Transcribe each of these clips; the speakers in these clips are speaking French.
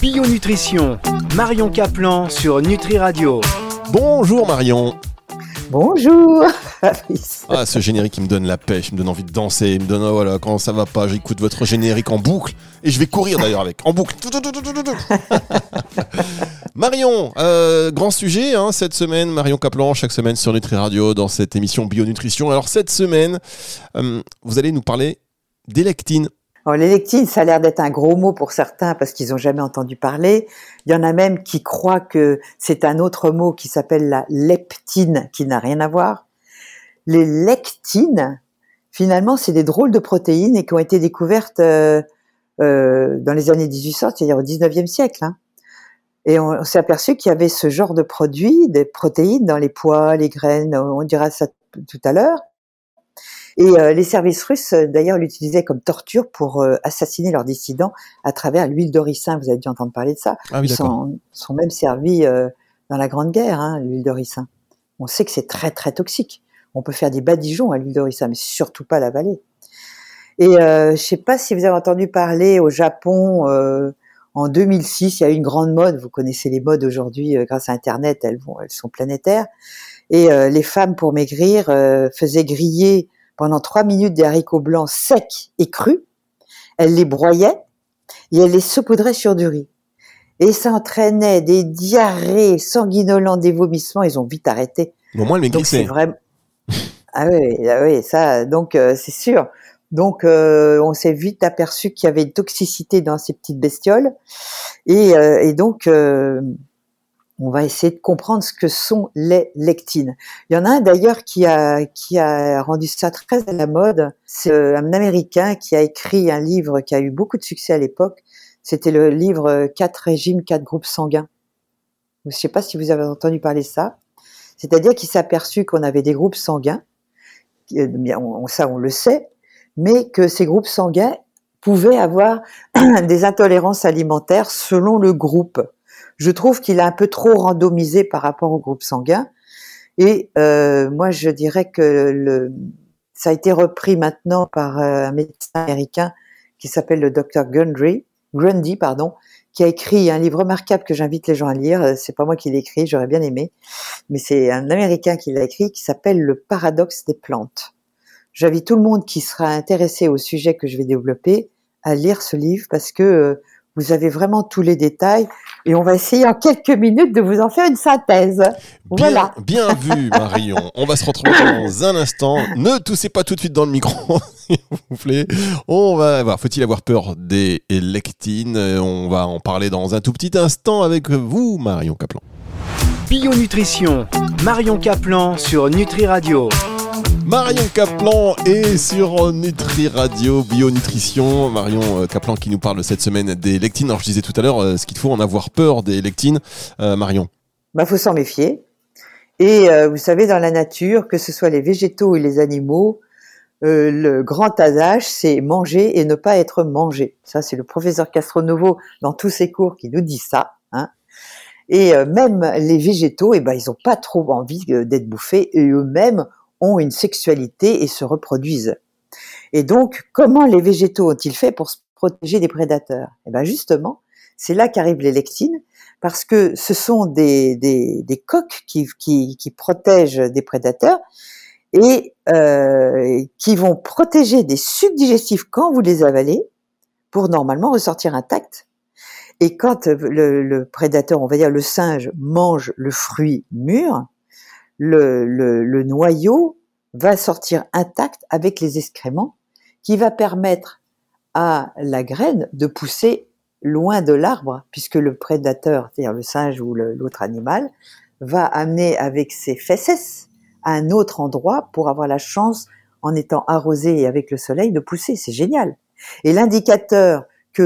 Bio Nutrition, Marion Caplan sur Nutri Radio. Bonjour Marion. Bonjour. ah, ce générique, il me donne la pêche, il me donne envie de danser, il me donne, oh, voilà, quand ça va pas, j'écoute votre générique en boucle, et je vais courir d'ailleurs avec, en boucle. Marion, euh, grand sujet hein, cette semaine, Marion Caplan, chaque semaine sur Nutri Radio, dans cette émission Bionutrition. Alors cette semaine, euh, vous allez nous parler d'électine. L'électine, ça a l'air d'être un gros mot pour certains parce qu'ils n'ont jamais entendu parler. Il y en a même qui croient que c'est un autre mot qui s'appelle la leptine, qui n'a rien à voir. Les lectines, finalement, c'est des drôles de protéines et qui ont été découvertes euh, euh, dans les années 1800, c'est-à-dire au 19e siècle. Hein. Et on, s'est aperçu qu'il y avait ce genre de produits, des protéines dans les pois, les graines, on dira ça tout à l'heure. Et euh, les services russes, d'ailleurs, l'utilisaient comme torture pour euh, assassiner leurs dissidents à travers l'huile d'oricin. Vous avez dû entendre parler de ça. Ah oui, Ils sont, sont, même servis euh, dans la Grande Guerre, hein, l'huile d'oricin. On sait que c'est très très toxique. On peut faire des badigeons à l'huile d'oricin, mais surtout pas l'avaler. Et euh, je sais pas si vous avez entendu parler au Japon en 2006, il y a eu une grande mode. Vous connaissez les modes aujourd'hui grâce à Internet, elles vont, elles sont planétaires. Et les femmes pour maigrir faisaient griller pendant trois minutes des haricots blancs secs et crus. Elle les broyait et elle les saupoudrait sur du riz. Et ça entraînait des diarrhées sanguinolentes, des vomissements. Ils ont vite arrêté. Au moins, le c'est vraiment. ah oui, ah oui, ça. Donc euh, c'est sûr. Donc euh, on s'est vite aperçu qu'il y avait une toxicité dans ces petites bestioles. Et, euh, et donc on va essayer de comprendre ce que sont les lectines. Il y en a un d'ailleurs qui a, qui a rendu ça très à la mode. C'est euh, un Américain qui a écrit un livre qui a eu beaucoup de succès à l'époque. C'était le livre Quatre régimes, quatre groupes sanguins. Je ne sais pas si vous avez entendu parler ça. C'est-à-dire qu'il s'est aperçu qu'on avait des groupes sanguins, ça on le sait, mais que ces groupes sanguins pouvaient avoir des intolérances alimentaires selon le groupe je trouve qu'il a un peu trop randomisé par rapport au groupe sanguin. Et euh, moi, je dirais que ça a été repris maintenant par euh, un médecin américain qui s'appelle le docteur Grundy, Grundy, pardon, qui a écrit un livre remarquable que j'invite les gens à lire. Euh, c'est pas moi qui l'ai écrit, j'aurais bien aimé, mais c'est un Américain qui l'a écrit, qui s'appelle Le paradoxe des plantes. J'invite tout le monde qui sera intéressé au sujet que je vais développer à lire ce livre parce que vous avez vraiment tous les détails et on va essayer en quelques minutes de vous en faire une synthèse. voilà. Bien vu, Marion. on va se retrouver dans un instant. Ne toussez pas tout de suite dans le micro, s'il vous plaît. On va voir. Faut-il avoir peur des lectines On va en parler dans un tout petit instant avec vous, Marion Caplan. Bio Nutrition, Marion Caplan sur Nutri Radio. Marion Caplan est sur Nutri Radio Bio Nutrition. Marion Caplan euh, qui nous parle cette semaine des lectines. Alors je disais tout à l'heure, euh, ce qu'il faut en avoir peur des lectines. Euh, Marion. Bah faut s'en méfier. Et vous savez, dans la nature, que ce soit les végétaux et les animaux, le grand adage, c'est manger et ne pas être mangé. Ça, c'est le professeur Castronovo dans tous ses cours qui nous dit ça. Hein. Et même les végétaux, eh ben, ils n'ont pas trop envie d'être bouffés et eux-mêmes ont une sexualité et se reproduisent. Et donc, comment les végétaux ont-ils fait pour se protéger des prédateurs? Eh bien, justement, c'est là qu'arrivent les lectines, parce que ce sont des, des, des coques qui, qui, qui, protègent des prédateurs et euh, qui vont protéger des sucs digestifs quand vous les avalez pour normalement ressortir intacts. Et quand le, le prédateur, on va dire le singe, mange le fruit mûr, le, le, noyau va sortir intact avec les excréments qui va permettre à la graine de pousser loin de l'arbre puisque le prédateur, c'est-à-dire le singe ou l'autre animal, va amener avec ses fesses à un autre endroit pour avoir la chance, en étant arrosé et avec le soleil, de pousser. C'est génial. Et l'indicateur que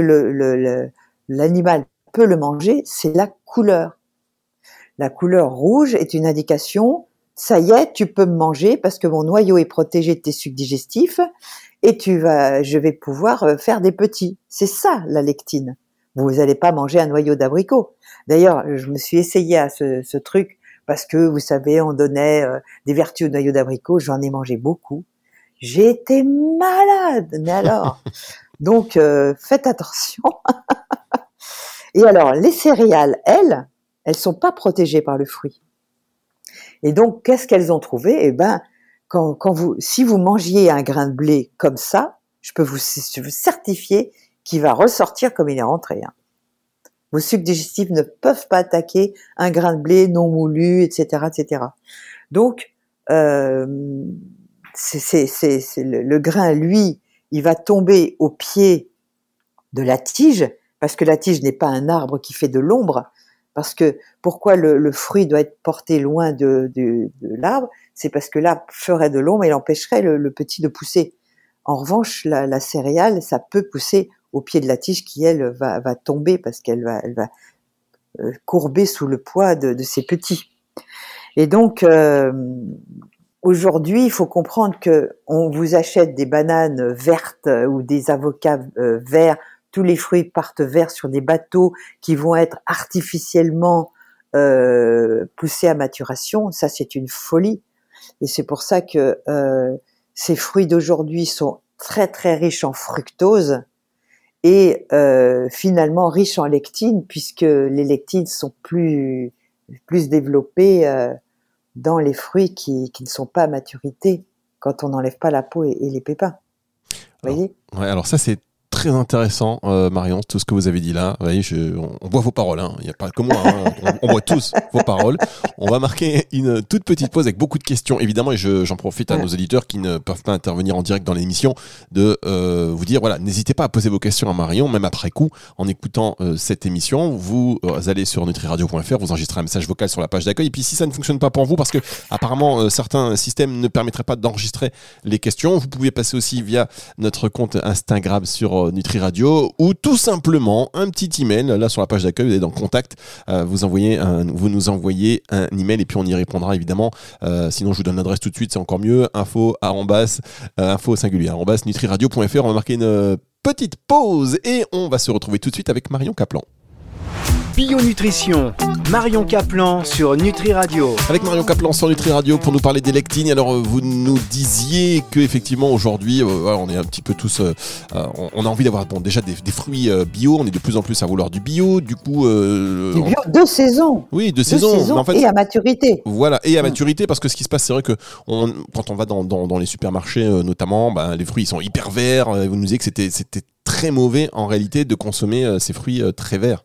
l'animal le, peut le manger, c'est la couleur. La couleur rouge est une indication, ça y est, tu peux me manger parce que mon noyau est protégé de tes sucs digestifs et tu vas, je vais pouvoir euh, faire des petits. C'est ça la lectine. Vous n'allez pas manger un noyau d'abricot. D'ailleurs, je me suis essayé à ce, truc parce que vous savez, on donnait euh, des vertus au noyau d'abricot. J'en ai mangé beaucoup. J'ai été malade, mais alors. Donc, euh, faites attention. Et alors, les céréales, elles, elles sont pas protégées par le fruit. Et donc, qu'est-ce qu'elles ont trouvé? Eh ben, quand, quand, vous, si vous mangiez un grain de blé comme ça, je peux vous, je vous certifier qu'il va ressortir comme il est rentré. Hein. Vos sucs digestifs ne peuvent pas attaquer un grain de blé non moulu, etc., etc. Donc, euh, c'est, le, grain, lui, il va tomber au pied de la tige, parce que la tige n'est pas un arbre qui fait de l'ombre, parce que pourquoi le, fruit doit être porté loin de, l'arbre? C'est parce que l'arbre ferait de l'ombre et empêcherait le, petit de pousser. En revanche, la, céréale, ça peut pousser au pied de la tige qui, elle, va, va tomber parce qu'elle va, elle va euh, courber sous le poids de, ses petits. Et donc, euh, aujourd'hui, il faut comprendre que on vous achète des bananes vertes ou des avocats euh, verts, tous les fruits partent verts sur des bateaux qui vont être artificiellement euh, poussés à maturation. Ça, c'est une folie. Et c'est pour ça que euh, ces fruits d'aujourd'hui sont très très riches en fructose et euh, finalement riches en lectine puisque les lectines sont plus plus développées euh, dans les fruits qui, qui, ne sont pas à maturité quand on n'enlève pas la peau et, et les pépins. Vous voyez? Ouais, alors ça c'est très intéressant, euh, Marion, tout ce que vous avez dit là. Vous voyez, je, on, on, voit vos paroles. Hein. Il n'y a pas que moi. Hein. on, on, voit tous vos paroles. On va marquer une toute petite pause avec beaucoup de questions, évidemment, et j'en profite à nos éditeurs qui ne peuvent pas intervenir en direct dans l'émission de euh, vous dire voilà, n'hésitez pas à poser vos questions à Marion, même après coup, en écoutant euh, cette émission. Vous allez sur nutriradio.fr, vous enregistrez un message vocal sur la page d'accueil. Et puis si ça ne fonctionne pas pour vous, parce que apparemment certains systèmes ne permettraient pas d'enregistrer les questions, vous pouvez passer aussi via notre compte Instagram sur Nutri Radio ou tout simplement un petit email là sur la page d'accueil vous êtes dans contact euh, vous envoyez vous nous envoyez un email et puis on y répondra évidemment. Euh, sinon je vous donne l'adresse tout de suite c'est encore mieux info arrobas euh, info singulier arrobas nutriradio.fr on va marquer une petite pause et on va se retrouver tout de suite avec Marion Caplan Bio Nutrition, Marion Caplan sur Nutri Radio. Avec Marion Caplan sur Nutri Radio pour nous parler des lectines. Alors vous nous disiez que effectivement aujourd'hui, euh, on est un petit peu tous, euh, on a envie d'avoir bon déjà des, des, fruits bio. On est de plus en plus à vouloir du bio. Du coup, euh, du bio de saison. Oui, de, de saison. saison en fait, et à maturité. Voilà, et à maturité parce que ce qui se passe, c'est vrai que on, quand on va dans, dans, dans les supermarchés notamment, ben, les fruits ils sont hyper verts. Vous nous disiez que c'était très mauvais en réalité de consommer ces fruits très verts.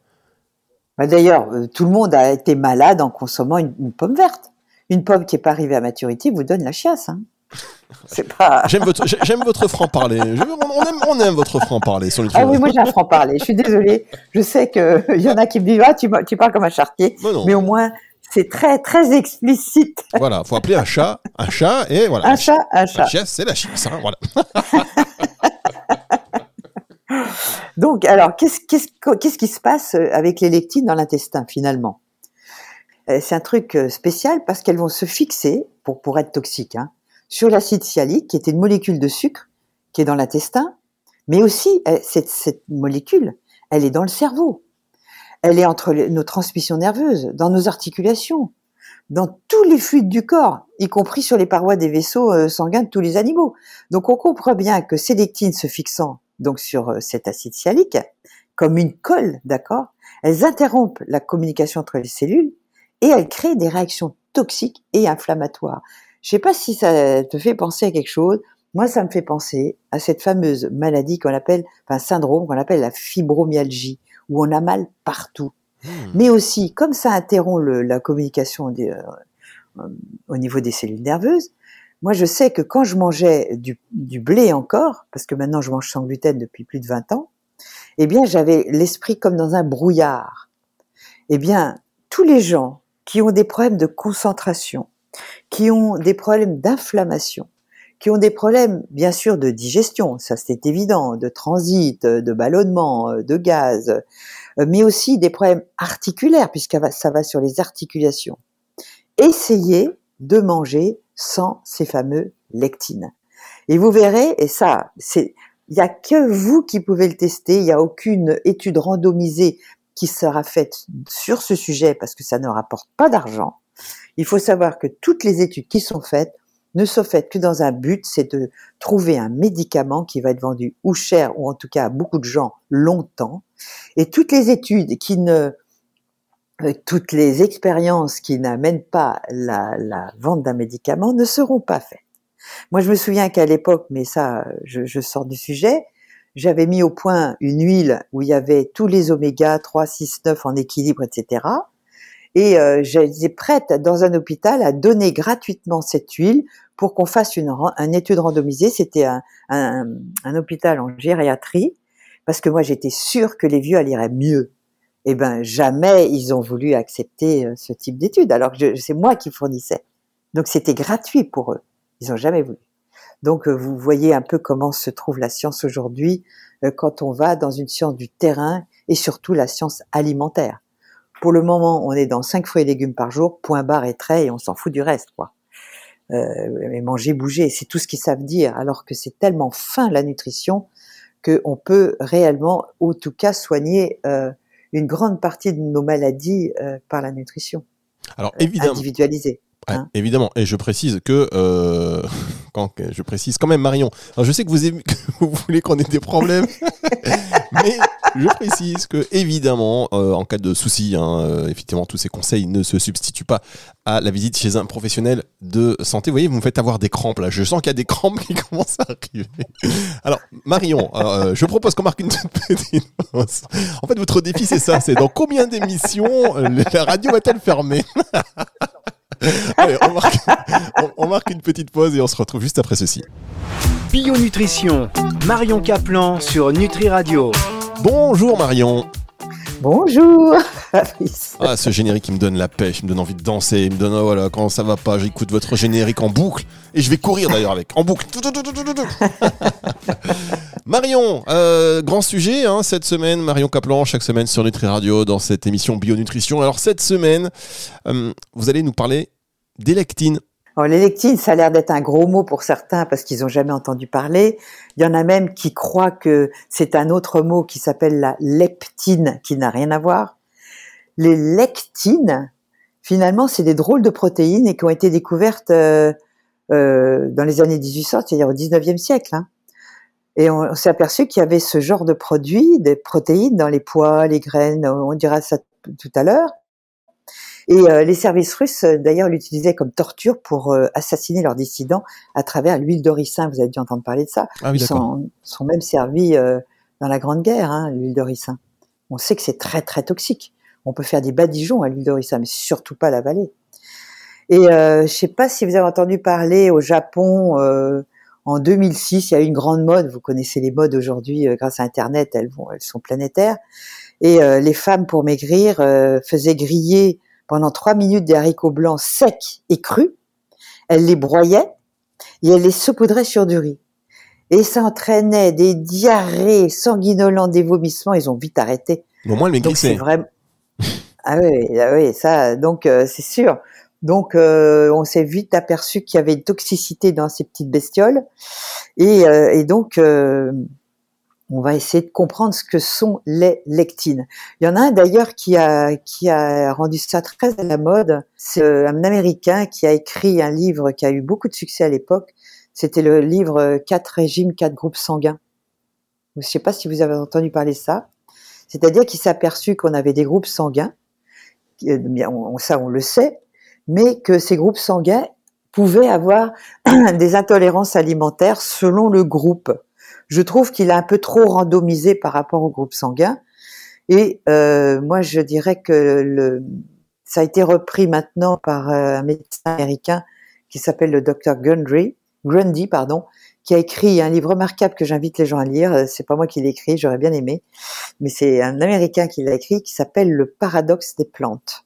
D'ailleurs, tout le monde a été malade en consommant une, une pomme verte. Une pomme qui n'est pas arrivée à maturité vous donne la chiasse. Hein. Pas. J'aime votre, votre franc parler. On aime, on aime votre franc parler sur le. Ah oui, moi j'ai un franc parler. Je suis désolée. Je sais que il y en a qui me disent ah tu, tu parles comme un chartier, mais, mais au moins c'est très très explicite. Voilà, faut appeler un chat un chat et voilà. Un chat, un chat. La chiasse, c'est la chiasse, hein, voilà. Donc, alors, qu'est-ce, qui se passe avec les lectines dans l'intestin finalement? C'est un truc spécial parce qu'elles vont se fixer, pour, pour être toxiques, hein, sur l'acide sialique, qui est une molécule de sucre qui est dans l'intestin, mais aussi, cette molécule, elle est dans le cerveau. Elle est entre nos transmissions nerveuses, dans nos articulations, dans tous les fluides du corps, y compris sur les parois des vaisseaux sanguins de tous les animaux. Donc on comprend bien que ces lectines se fixant donc sur cet acide sialique, comme une colle, d'accord Elles interrompent la communication entre les cellules et elles créent des réactions toxiques et inflammatoires. Je sais pas si ça te fait penser à quelque chose. Moi, ça me fait penser à cette fameuse maladie qu'on appelle, enfin syndrome qu'on appelle la fibromyalgie, où on a mal partout. Mmh. Mais aussi, comme ça interrompt le, la communication des, euh, au niveau des cellules nerveuses, moi, je sais que quand je mangeais du, blé encore, parce que maintenant je mange sans gluten depuis plus de 20 ans, eh bien, j'avais l'esprit comme dans un brouillard. Eh bien, tous les gens qui ont des problèmes de concentration, qui ont des problèmes d'inflammation, qui ont des problèmes, bien sûr, de digestion, ça c'est évident, de transit, de ballonnement, de gaz, mais aussi des problèmes articulaires, puisque ça va sur les articulations. Essayez de manger sans ces fameux lectines. Et vous verrez, et ça, c'est, il n'y a que vous qui pouvez le tester, il n'y a aucune étude randomisée qui sera faite sur ce sujet parce que ça ne rapporte pas d'argent. Il faut savoir que toutes les études qui sont faites ne sont faites que dans un but, c'est de trouver un médicament qui va être vendu ou cher ou en tout cas à beaucoup de gens longtemps Et toutes les études qui ne, toutes les expériences qui n'amènent pas la, la vente d'un médicament ne seront pas faites. Moi, je me souviens qu'à l'époque, mais ça, je, je, sors du sujet, j'avais mis au point une huile où il y avait tous les oméga 3, 6, 9 en équilibre, etc. Et euh, j'étais prête dans un hôpital à donner gratuitement cette huile pour qu'on fasse une, une, étude randomisée. C'était un, un, un, hôpital en gériatrie parce que moi j'étais sûre que les vieux alliraient mieux. Eh ben jamais ils ont voulu accepter euh, ce type d'étude alors que c'est moi qui fournissais. Donc c'était gratuit pour eux. Ils ont jamais voulu. Donc euh, vous voyez un peu comment se trouve la science aujourd'hui euh, quand on va dans une science du terrain et surtout la science alimentaire. Pour le moment, on est dans 5 fruits et légumes par jour, point barre et trait, et on s'en fout du reste, quoi. Euh, et manger, bouger, c'est tout ce qu'ils savent dire, alors que c'est tellement fin la nutrition qu'on peut réellement, ou en tout cas, soigner euh, une grande partie de nos maladies euh, par la nutrition. Alors évidemment, individualisée. Hein évidemment, et je précise que euh, quand je précise quand même Marion. Alors je sais que vous, aimez, que vous voulez qu'on ait des problèmes, mais je précise que évidemment, euh, en cas de souci, hein, euh, effectivement, tous ces conseils ne se substituent pas à la visite chez un professionnel de santé. Vous voyez, vous me faites avoir des crampes là. Je sens qu'il y a des crampes qui commencent à arriver. Alors Marion, euh, je propose qu'on marque une petite pause. En fait, votre défi c'est ça, c'est dans combien d'émissions la radio va-t-elle fermer Allez, on marque, on marque, une petite pause et on se retrouve juste après ceci. Bio Nutrition, Marion Caplan sur Nutri Radio. Bonjour Marion. Bonjour. ah, ce générique, il me donne la pêche, il me donne envie de danser, il me donne, oh, voilà, quand ça va pas, j'écoute votre générique en boucle et je vais courir d'ailleurs avec, en boucle. Marion, euh, grand sujet hein, cette semaine, Marion Caplan, chaque semaine sur Nutri Radio dans cette émission Bionutrition. Alors cette semaine, euh, vous allez nous parler d'électine. L'électine, ça a l'air d'être un gros mot pour certains parce qu'ils n'ont jamais entendu parler. Il y en a même qui croient que c'est un autre mot qui s'appelle la leptine, qui n'a rien à voir. Les lectines, finalement, c'est des drôles de protéines et qui ont été découvertes euh, euh, dans les années 1800, c'est-à-dire au 19e siècle. Hein. Et on, on s'est aperçu qu'il y avait ce genre de produits, des protéines dans les pois, les graines, on dira ça tout à l'heure. Et euh, les services russes, euh, d'ailleurs, l'utilisaient comme torture pour euh, assassiner leurs dissidents à travers l'huile d'oricin. Vous avez dû entendre parler de ça. Ah oui, Ils sont, sont, même servis euh, dans la Grande Guerre, hein, l'huile d'oricin. On sait que c'est très très toxique. On peut faire des badigeons à l'huile d'oricin, mais surtout pas l'avaler. Et euh, je sais pas si vous avez entendu parler au Japon. en 2006, il y a eu une grande mode. Vous connaissez les modes aujourd'hui grâce à Internet. Elles vont, elles sont planétaires. Et les femmes pour maigrir faisaient griller pendant trois minutes des haricots blancs secs et crus. Elle les broyait et elle les saupoudrait sur du riz. Et ça entraînait des diarrhées sanguinolentes, des vomissements. Ils ont vite arrêté. Au moins, elle c'est vraiment. ah oui, ah oui, ça. Donc euh, c'est sûr. Donc euh, on s'est vite aperçu qu'il y avait une toxicité dans ces petites bestioles. Et, euh, et donc on va essayer de comprendre ce que sont les lectines. Il y en a un d'ailleurs qui a, qui a rendu ça très à la mode. C'est euh, un Américain qui a écrit un livre qui a eu beaucoup de succès à l'époque. C'était le livre Quatre régimes, quatre groupes sanguins. Je ne sais pas si vous avez entendu parler de ça. C'est-à-dire qu'il s'est aperçu qu'on avait des groupes sanguins, ça on le sait, mais que ces groupes sanguins pouvaient avoir des intolérances alimentaires selon le groupe je trouve qu'il a un peu trop randomisé par rapport au groupe sanguin. Et euh, moi, je dirais que le, ça a été repris maintenant par euh, un médecin américain qui s'appelle le docteur Grundy, Grundy, pardon, qui a écrit un livre remarquable que j'invite les gens à lire. Euh, c'est pas moi qui l'ai écrit, j'aurais bien aimé, mais c'est un Américain qui l'a écrit, qui s'appelle Le paradoxe des plantes.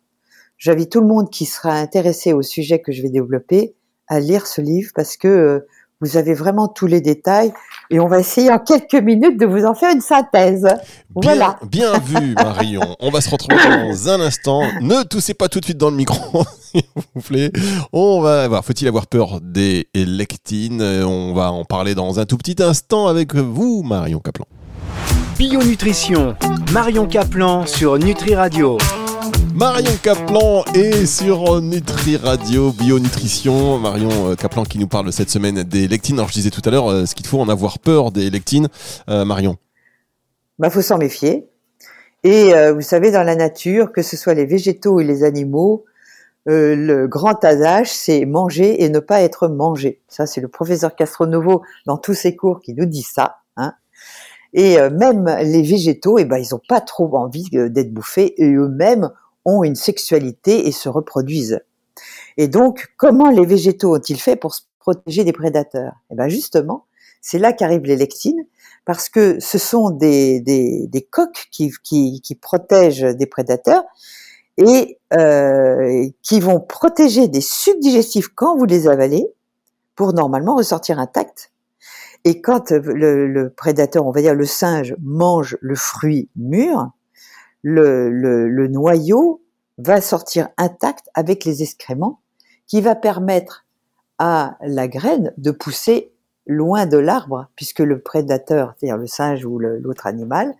J'invite tout le monde qui sera intéressé au sujet que je vais développer à lire ce livre parce que vous avez vraiment tous les détails et on va essayer en quelques minutes de vous en faire une synthèse. Bien, voilà. Bien vu, Marion. on va se retrouver dans un instant. Ne toussez pas tout de suite dans le micro, s'il vous plaît. On va voir. Faut-il avoir peur des lectines On va en parler dans un tout petit instant avec vous, Marion Caplan. Bio Nutrition, Marion Caplan sur Nutri Radio. Marion Caplan est sur Nutri Radio Bio Nutrition. Marion Caplan qui nous parle cette semaine des lectines. Alors je disais tout à l'heure, est-ce qu'il faut en avoir peur des lectines, euh, Marion Bah faut s'en méfier. Et euh, vous savez, dans la nature, que ce soit les végétaux et les animaux, euh, le grand adage, c'est manger et ne pas être mangé. Ça, c'est le professeur Castronovo dans tous ses cours qui nous dit ça. Hein. Et euh, même les végétaux, eh ben, ils n'ont pas trop envie d'être bouffés et eux-mêmes ont une sexualité et se reproduisent. Et donc, comment les végétaux ont-ils fait pour se protéger des prédateurs? Eh ben justement, c'est là qu'arrive les lectines, parce que ce sont des, des, coques qui, protègent des prédateurs et euh, qui vont protéger des sucs digestifs quand vous les avalez pour normalement ressortir intact. Et quand le prédateur, on va dire le singe, mange le fruit mûr, le, le, le noyau va sortir intact avec les excréments qui va permettre à la graine de pousser loin de l'arbre, puisque le prédateur, c'est-à-dire le singe ou l'autre animal,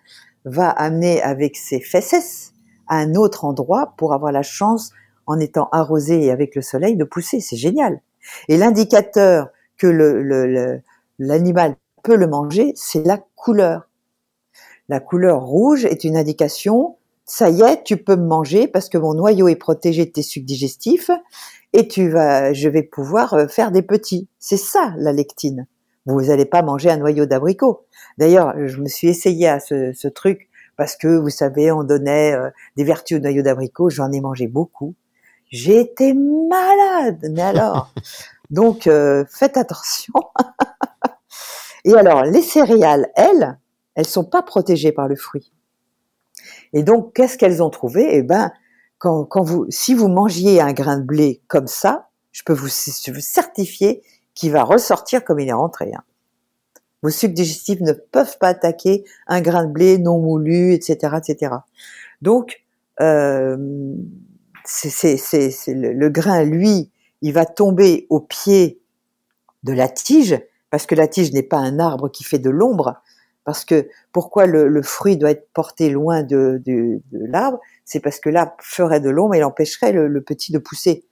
va amener avec ses fesses à un autre endroit pour avoir la chance, en étant arrosé et avec le soleil, de pousser. C'est génial. Et l'indicateur que l'animal le, peut le manger, c'est la couleur. La couleur rouge est une indication, ça y est, tu peux me manger parce que mon noyau est protégé de tes sucs digestifs et tu vas, je vais pouvoir euh, faire des petits. C'est ça la lectine. Vous n'allez pas manger un noyau d'abricot. D'ailleurs, je me suis essayé à ce, ce, truc parce que vous savez, on donnait euh, des vertus au noyau d'abricot. J'en ai mangé beaucoup. J'ai été malade, mais alors. Donc, euh, faites attention. et alors, les céréales, elles, elles sont pas protégées par le fruit. Et donc, qu'est-ce qu'elles ont trouvé? Eh ben, quand, vous, si vous mangiez un grain de blé comme ça, je peux vous, certifier qu'il va ressortir comme il est rentré. Hein. Vos sucs digestifs ne peuvent pas attaquer un grain de blé non moulu, etc., etc. Donc, euh, le, le grain, lui, il va tomber au pied de la tige, parce que la tige n'est pas un arbre qui fait de l'ombre, parce que pourquoi le, fruit doit être porté loin de, l'arbre C'est parce que l'arbre ferait de l'ombre et empêcherait le, petit de pousser.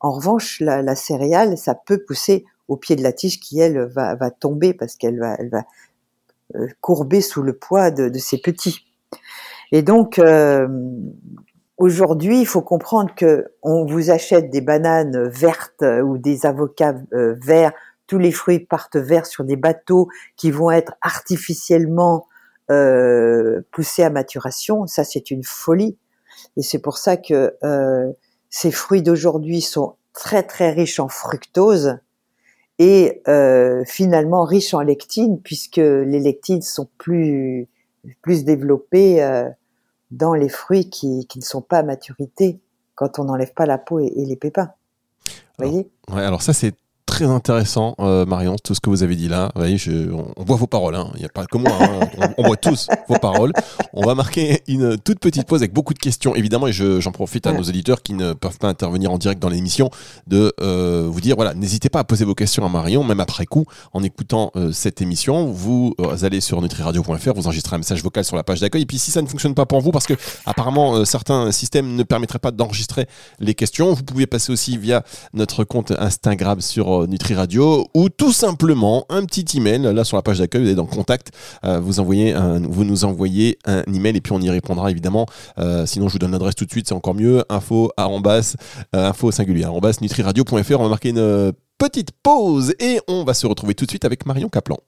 En revanche, la, céréale, ça peut pousser au pied de la tige qui, elle, va, tomber parce qu'elle va, euh, courber sous le poids de, de ses petits. Et donc, euh, aujourd'hui, il faut comprendre que on vous achète des bananes vertes ou des avocats euh, verts tous les fruits partent verts sur des bateaux qui vont être artificiellement euh, poussés à maturation. Ça, c'est une folie. Et c'est pour ça que euh, ces fruits d'aujourd'hui sont très très riches en fructose et euh, finalement riches en lectine puisque les lectines sont plus plus développées dans les fruits qui, qui ne sont pas à maturité quand on n'enlève pas la peau et, et les pépins. Vous voyez? Ouais, alors ça c'est très intéressant, euh, Marion, tout ce que vous avez dit là. Vous voyez, je, on, on, voit vos paroles, hein. il n'y a pas que moi, hein. on, on, voit tous vos paroles. On va marquer une toute petite pause avec beaucoup de questions, évidemment, et j'en profite à nos éditeurs qui ne peuvent pas intervenir en direct dans l'émission, de euh, vous dire, voilà, n'hésitez pas à poser vos questions à Marion, même après coup, en écoutant euh, cette émission. Vous allez sur nutriradio.fr, vous enregistrez un message vocal sur la page d'accueil, et puis si ça ne fonctionne pas pour vous, parce que apparemment certains systèmes ne permettraient pas d'enregistrer les questions, vous pouvez passer aussi via notre compte Instagram sur Nutri Radio ou tout simplement un petit email là sur la page d'accueil vous êtes dans contact euh, vous nous envoyez un email et puis on y répondra évidemment. Euh, sinon je vous donne l'adresse tout de suite c'est encore mieux info arrobas, euh, info singulier arrobas nutriradio.fr on va marquer une petite pause et on va se retrouver tout de suite avec Marion Caplan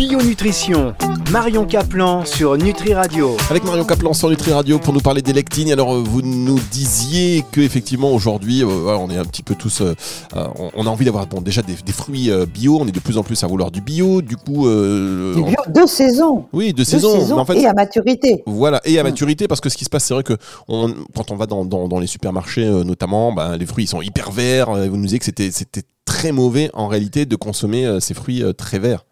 Bio-nutrition, Marion Caplan sur Nutri Radio. Avec Marion Caplan sur Nutri Radio pour nous parler des lectines. Alors vous nous disiez que effectivement aujourd'hui, euh, on est un petit peu tous, euh, on a envie d'avoir bon déjà des, des, fruits bio. On est de plus en plus à vouloir du bio. Du coup, euh, du bio de saison. Oui, de saison. De saison en fait, et à maturité. Voilà, et à maturité parce que ce qui se passe, c'est vrai que on, quand on va dans, dans, dans les supermarchés notamment, ben, les fruits ils sont hyper verts. Vous nous disiez que c'était c'était très mauvais en réalité de consommer ces fruits très verts.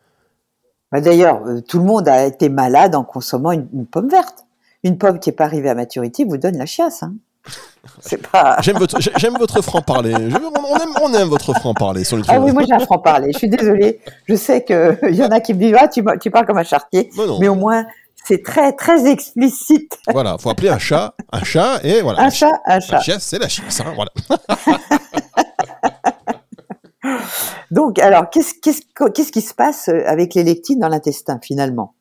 Bah, d'ailleurs, euh, tout le monde a été malade en consommant une, une pomme verte. Une pomme qui n'est pas arrivée à maturité vous donne la chiasse. Hein. Pas. J'aime votre, j'aime votre franc parler. On aime, on aime votre franc parler sur le. Ah oui, moi j'ai un franc parler. Je suis désolée. Je sais que il y en a qui me disent ah tu, tu parles comme un chartier, mais, mais au moins c'est très très explicite. Voilà, faut appeler un chat un chat et voilà. Un chat, un chat. La chiasse, c'est la chiasse. Hein, voilà. Donc, alors, qu'est-ce, qui se passe avec les lectines dans l'intestin finalement?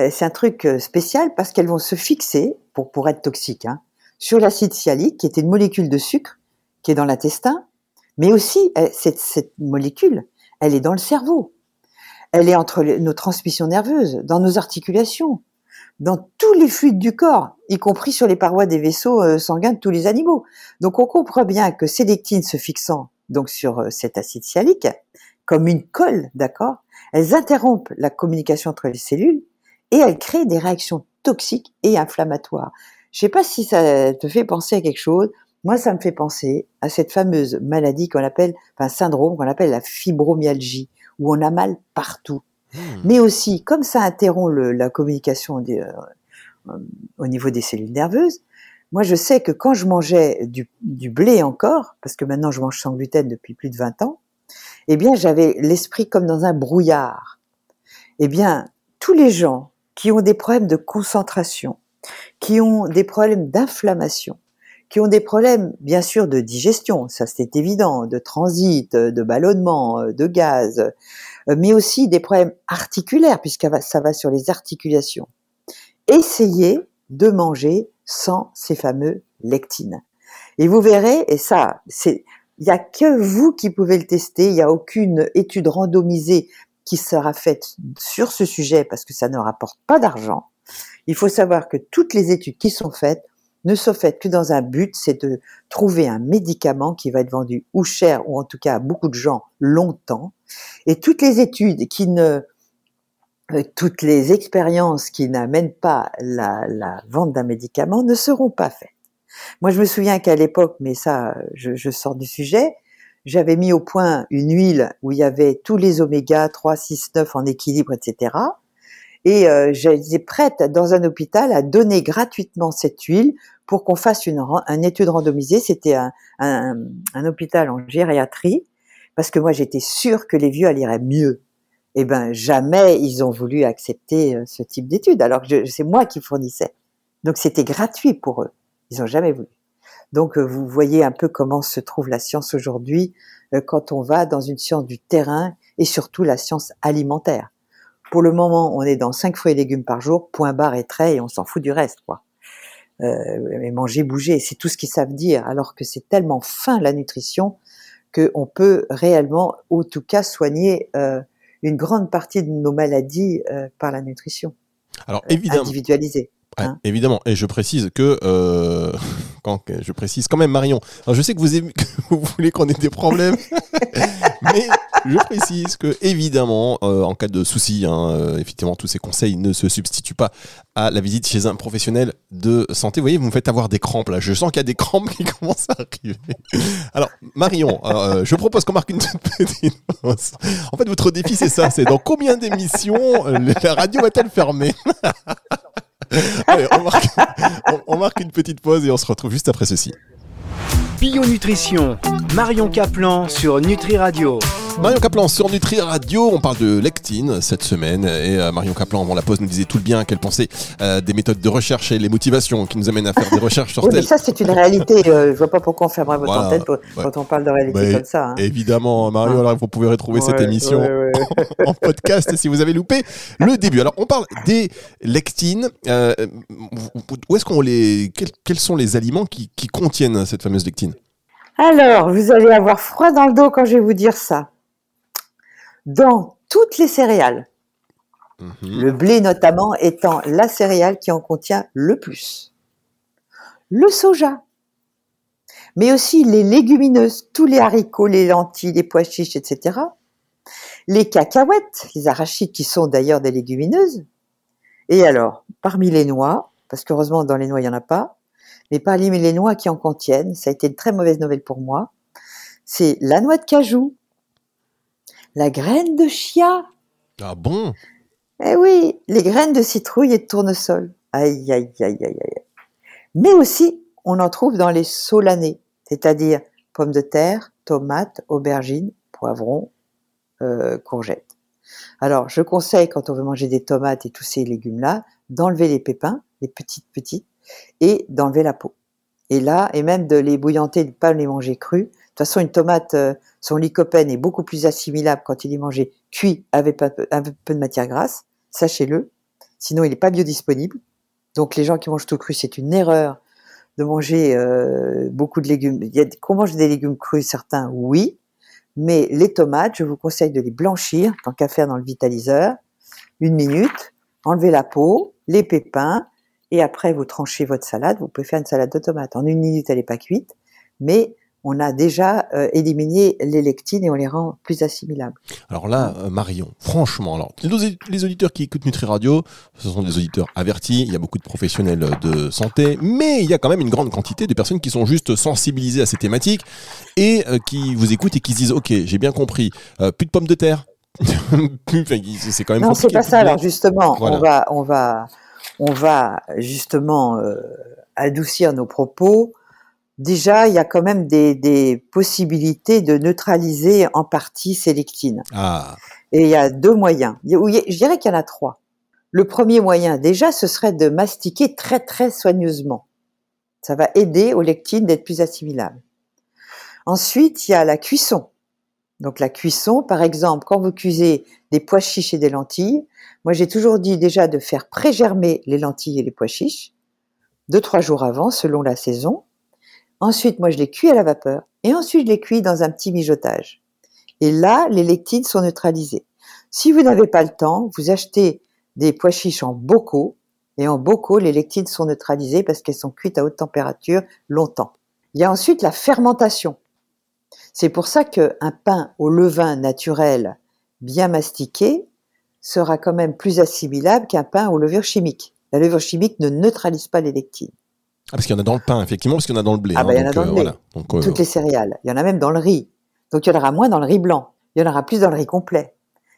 Euh, c'est un truc euh, spécial parce qu'elles vont se fixer, pour, pour être toxiques, hein, sur l'acide sialique, qui est une molécule de sucre qui est dans l'intestin, mais aussi cette, molécule, elle est dans le cerveau. Elle est entre nos transmissions nerveuses, dans nos articulations, dans tous les fluides du corps, y compris sur les parois des vaisseaux euh, sanguins de tous les animaux. Donc on comprend bien que ces lectines se fixant donc sur euh, cet acide sialique, comme une colle, d'accord, elles interrompent la communication entre les cellules et elles créent des réactions toxiques et inflammatoires. Je sais pas si ça te fait penser à quelque chose. Moi, ça me fait penser à cette fameuse maladie qu'on appelle, enfin syndrome qu'on appelle la fibromyalgie, où on a mal partout. Hmm. Mais aussi, comme ça interrompt la communication euh, au niveau des cellules nerveuses, moi je sais que quand je mangeais du, blé encore, parce que maintenant je mange sans gluten depuis plus de 20 ans, eh bien j'avais l'esprit comme dans un brouillard. Eh bien, tous les gens qui ont des problèmes de concentration, qui ont des problèmes d'inflammation, qui ont des problèmes, bien sûr, de digestion, ça c'est évident, de transit, de ballonnement, de gaz, mais aussi des problèmes articulaires, puisque ça va sur les articulations. Essayez de manger sans ces fameux lectines. Et vous verrez, et ça, c'est, il n'y a que vous qui pouvez le tester, il n'y a aucune étude randomisée qui sera faite sur ce sujet parce que ça ne rapporte pas d'argent. Il faut savoir que toutes les études qui sont faites ne sont faites que dans un but, c'est de trouver un médicament qui va être vendu ou cher, ou en tout cas à beaucoup de gens longtemps. Et toutes les études qui ne, toutes les expériences qui n'amènent pas la, la vente d'un médicament ne seront pas faites. Moi, je me souviens qu'à l'époque, mais ça, je, je sors du sujet, j'avais mis au point une huile où il y avait tous les oméga 3, 6, 9 en équilibre, etc. Et euh, j'étais prête dans un hôpital à donner gratuitement cette huile pour qu'on fasse une, étude randomisée. C'était un, un, un, hôpital en gériatrie, parce que moi j'étais sûre que les vieux iraient mieux. Eh ben jamais ils ont voulu accepter euh, ce type d'étude, alors que c'est moi qui fournissais. Donc c'était gratuit pour eux. Ils ont jamais voulu. Donc euh, vous voyez un peu comment se trouve la science aujourd'hui euh, quand on va dans une science du terrain et surtout la science alimentaire. Pour le moment, on est dans cinq fruits et légumes par jour, point barre et trait, et on s'en fout du reste, quoi euh, manger, bouger, c'est tout ce qu'ils savent dire, alors que c'est tellement fin la nutrition qu'on peut réellement, en tout cas, soigner euh, une grande partie de nos maladies euh, par la nutrition. Alors évidemment, individualisée. Hein. évidemment, et je précise que euh, quand je précise quand même Marion. Alors je sais que vous, aimez, que vous voulez qu'on ait des problèmes, mais je précise que évidemment, euh, en cas de souci, hein, euh, effectivement, tous ces conseils ne se substituent pas à la visite chez un professionnel de santé. Vous voyez, vous me faites avoir des crampes là. Je sens qu'il y a des crampes qui commencent à arriver. Alors, Marion, euh, je propose qu'on marque une petite pause. En fait, votre défi, c'est ça. C'est dans combien d'émissions la radio va-t-elle fermer? Allez, on marque, on marque une petite pause et on se retrouve juste après ceci. Bio Nutrition, Marion Caplan sur Nutri Radio. Marion Caplan sur Nutri Radio, on parle de lectine cette semaine. Et euh, Marion Caplan avant la pause nous disait tout le bien qu'elle pensait euh, des méthodes de recherche et les motivations qui nous amènent à faire des recherches sur oui, mais ça c'est une réalité, euh, je vois pas pourquoi on fermerait votre antenne quand on parle de réalité comme ça. Hein. Évidemment Marion, alors vous pouvez retrouver cette émission en podcast si vous avez loupé le début. Alors on parle des lectines, où est-ce qu'on les, quels, sont les aliments qui, qui contiennent cette fameuse lectine? Alors, vous allez avoir froid dans le dos quand je vais vous dire ça dans toutes les céréales. Mhm. Le blé notamment étant la céréale qui en contient le plus. Le soja, mais aussi les légumineuses, tous les haricots, les lentilles, les pois chiches, etc. Les cacahuètes, les arachides qui sont d'ailleurs des légumineuses. Et alors, parmi les noix, parce qu'heureusement dans les noix il n'y en a pas, mais parmi les noix qui en contiennent, ça a été une très mauvaise nouvelle pour moi, c'est la noix de cajou, la graine de chia. Ah bon? Eh oui, les graines de citrouille et de tournesol. Aïe, aïe, aïe, aïe, aïe. Mais aussi, on en trouve dans les solanés, c'est-à-dire pommes de terre, tomates, aubergines, poivrons, euh, courgettes. Alors, je conseille, quand on veut manger des tomates et tous ces légumes-là, d'enlever les pépins, les petites petites, et d'enlever la peau. Et là, et même de les bouillanter, de ne pas les manger crus, de toute façon, une tomate, euh, son lycopène est beaucoup plus assimilable quand il est mangé cuit avec un peu de matière grasse, sachez-le. sinon il n'est pas biodisponible. Donc les gens qui mangent tout cru, c'est une erreur de manger euh, beaucoup de légumes. Il y a qu'on mange des légumes crus, certains, oui, mais les tomates, je vous conseille de les blanchir, tant qu'à faire dans le vitaliseur, une minute, enlever la peau, les pépins, et après vous tranchez votre salade. Vous pouvez faire une salade de tomates. En une minute, elle n'est pas cuite, mais on a déjà euh, éliminé les lectines et on les rend plus assimilables. Alors là, euh, Marion, franchement, alors les, auditeurs qui écoutent Nutri Radio, ce sont des auditeurs avertis. Il y a beaucoup de professionnels de santé, mais il y a quand même une grande quantité de personnes qui sont juste sensibilisées à ces thématiques et euh, qui vous écoutent et qui se disent OK, j'ai bien compris, plus de pommes de terre. c'est quand même non, c'est pas ça. Alors justement, on va, on va, on va justement adoucir nos propos déjà, il y a quand même des, possibilités de neutraliser en partie ces lectines. Ah. Et il y a deux moyens. Je dirais qu'il y en a trois. Le premier moyen, déjà, ce serait de mastiquer très très soigneusement. Ça va aider aux lectines d'être plus assimilables. Ensuite, il y a la cuisson. Donc la cuisson, par exemple, quand vous cuisez des pois chiches et des lentilles, moi j'ai toujours dit déjà de faire pré-germer les lentilles et les pois chiches, deux, trois jours avant, selon la saison. Ensuite, moi, je les cuis à la vapeur. Et ensuite, je les cuis dans un petit mijotage. Et là, les lectines sont neutralisées. Si vous n'avez pas le temps, vous achetez des pois chiches en bocaux. Et en bocaux, les lectines sont neutralisées parce qu'elles sont cuites à haute température longtemps. Il y a ensuite la fermentation. C'est pour ça qu'un pain au levain naturel bien mastiqué sera quand même plus assimilable qu'un pain aux levure chimique. La levure chimique ne neutralise pas les lectines. Ah, parce qu'il y en a dans le pain, effectivement, parce qu'il y en a dans le blé. Ah, hein, bah, il y en a dans le euh, blé. Euh, Toutes les céréales. Il y en a même dans le riz. Donc, il y en aura moins dans le riz blanc. Il y en aura plus dans le riz complet.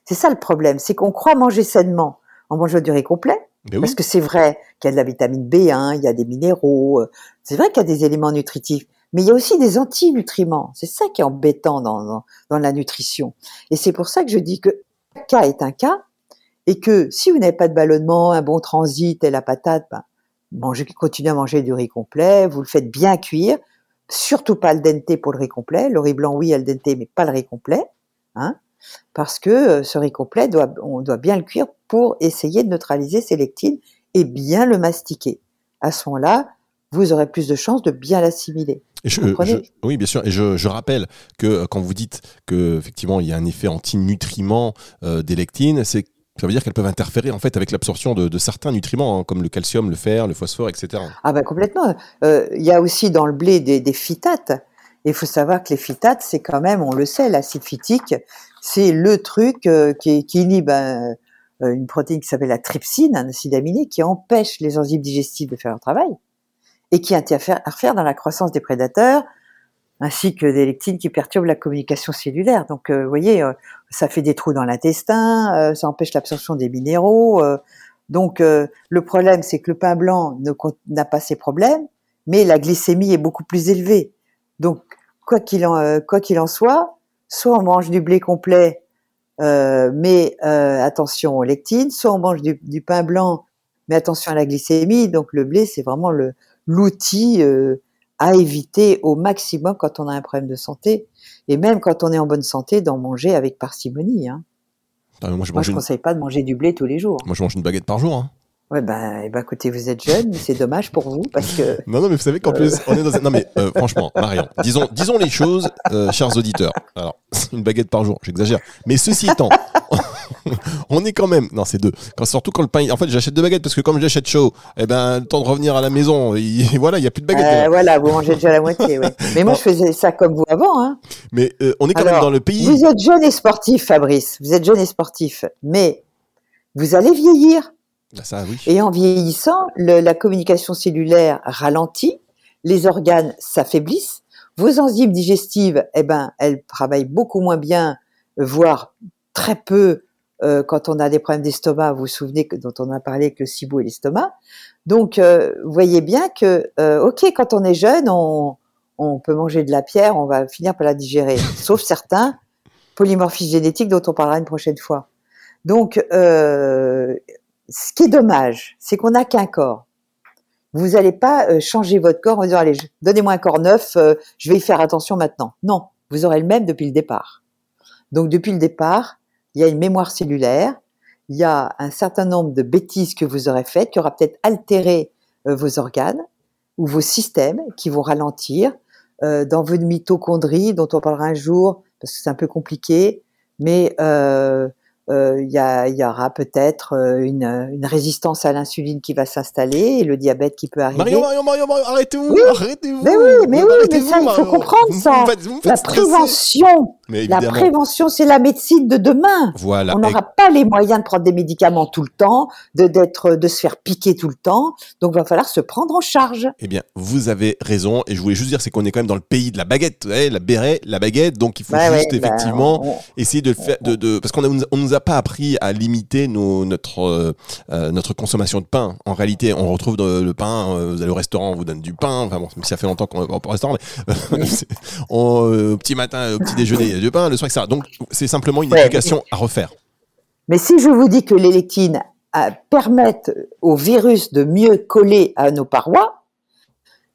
C'est ça le problème. C'est qu'on croit manger sainement en mangeant du riz complet. Ben parce que c'est vrai qu'il y a de la vitamine B1, il y a des minéraux. Euh, c'est vrai qu'il y a des éléments nutritifs. Mais il y a aussi des antinutriments. C'est ça qui est embêtant dans, dans, la nutrition. Et c'est pour ça que je dis que cas est un cas et que si vous n'avez pas de ballonnement, un bon transit et la patate, ben, continuez à manger du riz complet, vous le faites bien cuire, surtout pas le dente pour le riz complet, le riz blanc oui al dente mais pas le riz complet, hein, parce que euh, ce riz complet on doit bien le cuire pour essayer de neutraliser ces lectines et bien le mastiquer. À ce moment-là, vous aurez plus de chances de bien l'assimiler. Oui, bien sûr. Et je, rappelle que euh, quand vous dites que effectivement il y a un effet anti-nutriment euh, des lectines, c'est ça veut dire qu'elles peuvent interférer en fait avec l'absorption de, certains nutriments, hein, comme le calcium, le fer, le phosphore, etc. Ah ben complètement. Euh, il y a aussi dans le blé des, phytates. Il faut savoir que les phytates, c'est quand même, on le sait, l'acide phytique, c'est le truc euh, qui, qui, inhibe une protéine qui s'appelle la trypsine, un acide aminé, qui empêche les enzymes digestifs de faire leur travail et qui interfère dans la croissance des prédateurs, ainsi que des lectines qui perturbent la communication cellulaire. Donc, euh, vous voyez, euh, ça fait des trous dans l'intestin, euh, ça empêche l'absorption des minéraux. donc, le problème, c'est que le pain blanc n'a pas ces problèmes, mais la glycémie est beaucoup plus élevée. Donc, quoi qu'il en, soit, soit on mange du blé complet, mais attention aux lectines, soit on mange du, pain blanc, mais attention à la glycémie. Donc, le blé, c'est vraiment le l'outil à éviter au maximum quand on a un problème de santé, et même quand on est en bonne santé, d'en manger avec parcimonie. Hein. Ah, moi, je ne conseille pas de manger du blé tous les jours. Moi, je mange une baguette par jour. Hein. Ouais, ben, bah, écoutez, vous êtes jeune, c'est dommage pour vous parce que. Non, non, mais vous savez qu'en plus, on est dans. Non, mais euh, franchement, Marion, disons, disons les choses, euh, chers auditeurs. Alors, une baguette par jour, j'exagère. Mais ceci étant, on est quand même. Non, c'est deux. Quand, surtout quand le pain. En fait, j'achète deux baguettes parce que comme j'achète chaud, eh ben, le temps de revenir à la maison, voilà, il n'y a plus de baguettes. Euh, voilà, vous mangez déjà la moitié. Ouais. Mais moi, je faisais ça comme vous avant. Hein. Mais euh, on est quand même dans le pays. Vous êtes jeune et sportif, Fabrice. Vous êtes jeune et sportif. Mais vous allez vieillir. Ah, ça, oui. Et en vieillissant, la communication cellulaire ralentit, les organes s'affaiblissent, vos enzymes digestives, eh ben, elles travaillent beaucoup moins bien, voire très peu euh, quand on a des problèmes d'estomac, vous vous souvenez que, dont on a parlé avec le cibou et l'estomac. Donc, euh, vous voyez bien que, euh, ok, quand on est jeune, on, on, peut manger de la pierre, on va finir par la digérer, sauf certains polymorphismes génétiques dont on parlera une prochaine fois. Donc, ce qui est dommage, c'est qu'on n'a qu'un corps. Vous n'allez pas changer votre corps en disant, allez, donnez-moi un corps neuf, je vais y faire attention maintenant. Non, vous aurez le même depuis le départ. Donc, depuis le départ, il y a une mémoire cellulaire il y a un certain nombre de bêtises que vous aurez faites qui aura peut-être altéré euh, vos organes ou vos systèmes qui vont ralentir euh, dans vos mitochondries dont on parlera un jour parce que c'est un peu compliqué, mais euh, euh, il y, a, y, aura peut-être euh, une, une, résistance à l'insuline qui va s'installer et le diabète qui peut arriver. Marion, Marion, Marion, Marion arrêtez-vous, oui, arrêtez-vous. Mais oui, mais oui, mais ça, il faut comprendre vous ça. Me faites, vous me la stresser. prévention, Mais la prévention, c'est la médecine de demain. Voilà. On n'aura pas les moyens de prendre des médicaments tout le temps, de d'être, de se faire piquer tout le temps. Donc, il va falloir se prendre en charge. Eh bien, vous avez raison. Et je voulais juste dire, c'est qu'on est quand même dans le pays de la baguette, vous voyez, la béret, la baguette. Donc, il faut juste ouais, bah, effectivement on- essayer de le faire, de, de- parce qu'on a, on nous a pas appris à limiter nos, notre, euh, euh, notre consommation de pain. En réalité, on retrouve de- le pain. euh, vous allez au restaurant, on vous donne du pain. Enfin bon, ça fait longtemps qu'on va pas au restaurant, mais euh, c'est- on, euh, au petit matin, au petit déjeuner, il y a du pain, le soir, etc. Donc, c'est simplement une Ouais, éducation à refaire. Mais si je vous dis que les lectines euh, permettent au virus de mieux coller à nos parois,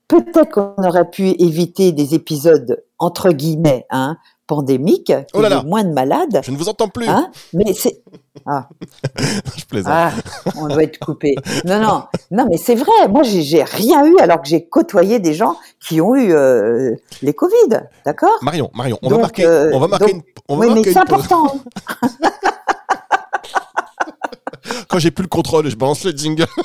peut-être qu'on aurait pu éviter des épisodes entre guillemets hein, pandémiques, Oh là y ait moins de malades. Je ne vous entends plus. Hein mais c'est ah, je plaisante. ah, on doit être coupé. Non non non mais c'est vrai. Moi j'ai rien eu alors que j'ai côtoyé des gens qui ont eu euh, les Covid, d'accord? Marion, Marion, on Donc, va marquer, euh, on va marquer, donc- une, on va Oui mais marquer c'est une pause. important. Quand j'ai plus le contrôle, je balance le jingle.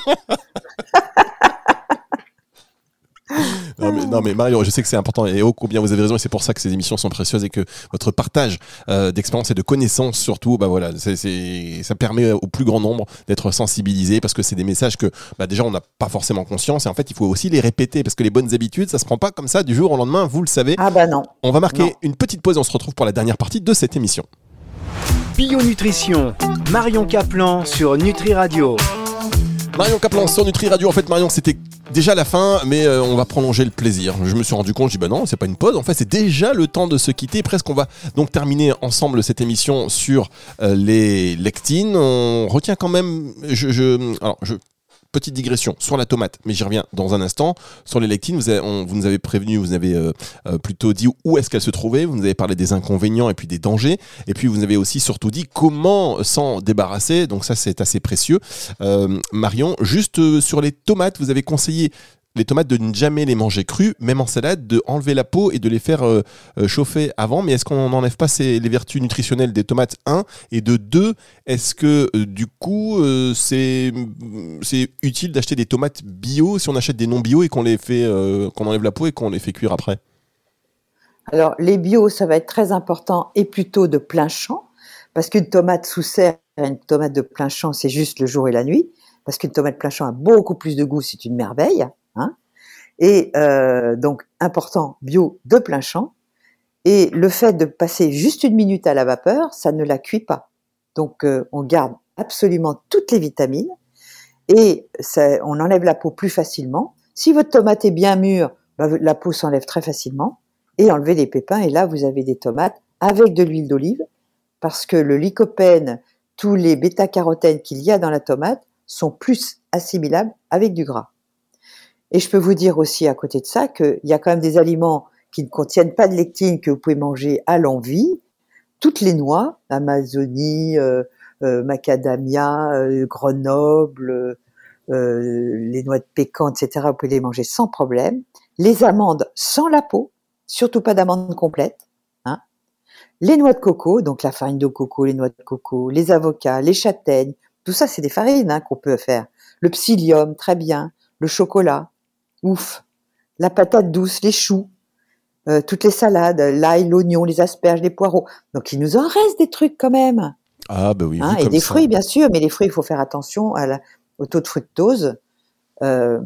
Non mais, Marion, je sais que c'est important et oh combien vous avez raison et c'est pour ça que ces émissions sont précieuses et que votre partage euh, d'expérience et de connaissances surtout, bah voilà, c'est, c'est- ça permet au plus grand nombre d'être sensibilisé parce que c'est des messages que bah déjà on n'a pas forcément conscience et en fait il faut aussi les répéter parce que les bonnes habitudes ça se prend pas comme ça du jour au lendemain, vous le savez. Ah bah non. On va marquer Non. une petite pause et on se retrouve pour la dernière partie de cette émission. Bio Nutrition, Marion Caplan sur Nutri Radio. Marion Caplan sur Nutri Radio. En fait, Marion, c'était déjà la fin, mais euh, on va prolonger le plaisir. Je me suis rendu compte, je dis bah non, c'est pas une pause. En fait, c'est déjà le temps de se quitter. Presque, on va donc terminer ensemble cette émission sur euh, les lectines. On retient quand même. Je, je, alors, je, petite digression sur la tomate, mais j'y reviens dans un instant. Sur les lectines, vous, nous avez prévenu, vous avez euh, euh, plutôt dit où est-ce qu'elles se trouvaient. Vous nous avez parlé des inconvénients et puis des dangers. Et puis vous avez aussi surtout dit comment s'en débarrasser. Donc ça, c'est assez précieux. Euh, Marion, juste sur les tomates, vous avez conseillé les tomates de ne jamais les manger crues, même en salade, de enlever la peau et de les faire euh, euh, chauffer avant. Mais est-ce qu'on n'enlève pas ces- les vertus nutritionnelles des tomates 1 et de 2 Est-ce que euh, du coup c'est utile d'acheter des tomates bio si on achète des non bio et qu'on les fait qu'on enlève la peau et qu'on les fait cuire après? Alors, les bio, ça va être très important et plutôt de plein champ, parce qu'une tomate sous serre et une tomate de plein champ, c'est juste le jour et la nuit, parce qu'une tomate plein champ a beaucoup plus de goût, c'est une merveille. Hein et euh, donc, important, bio de plein champ. Et le fait de passer juste une minute à la vapeur, ça ne la cuit pas. Donc, euh, on garde absolument toutes les vitamines et on enlève la peau plus facilement. Si votre tomate est bien mûre, bah, la peau s'enlève très facilement et enlever les pépins. Et là, vous avez des tomates avec de l'huile d'olive, parce que le lycopène, tous les bêta-carotènes qu'il y a dans la tomate sont plus assimilables avec du gras. Et je peux vous dire aussi à côté de ça qu'il y a quand même des aliments qui ne contiennent pas de lectine que vous pouvez manger à l'envie. Toutes les noix, Amazonie, euh, euh, macadamia, euh, Grenoble, les noix de pécan, etc. Vous pouvez les manger sans problème. Les amandes sans la peau, surtout pas d'amandes complètes. Hein. Les noix de coco, donc la farine de coco, les noix de coco, les avocats, les châtaignes, tout ça c'est des farines hein, qu'on peut faire. Le psyllium, très bien. Le chocolat, ouf. La patate douce, les choux, euh, toutes les salades, l'ail, l'oignon, les asperges, les poireaux. Donc il nous en reste des trucs quand même. Ah bah oui, Hein, et comme des ça. fruits, bien sûr, mais les fruits, il faut faire attention à la, au taux de fructose. Euh,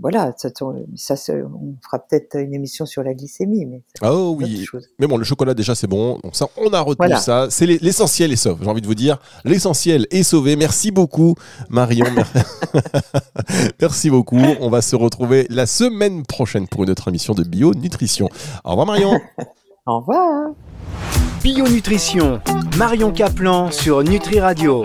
voilà, ça, ça, ça- on fera peut-être une émission sur la glycémie, mais Ah oh oui, chose. Mais bon, le chocolat déjà c'est bon, donc ça on a retenu Voilà. ça. C'est l'e- l'essentiel est sauf. J'ai envie de vous dire, l'essentiel est sauvé. Merci beaucoup Marion. Mer- Merci beaucoup. On va se retrouver la semaine prochaine pour une autre émission de Bio Nutrition. Au revoir Marion. Au revoir. Bio Nutrition, Marion Caplan sur Nutri Radio.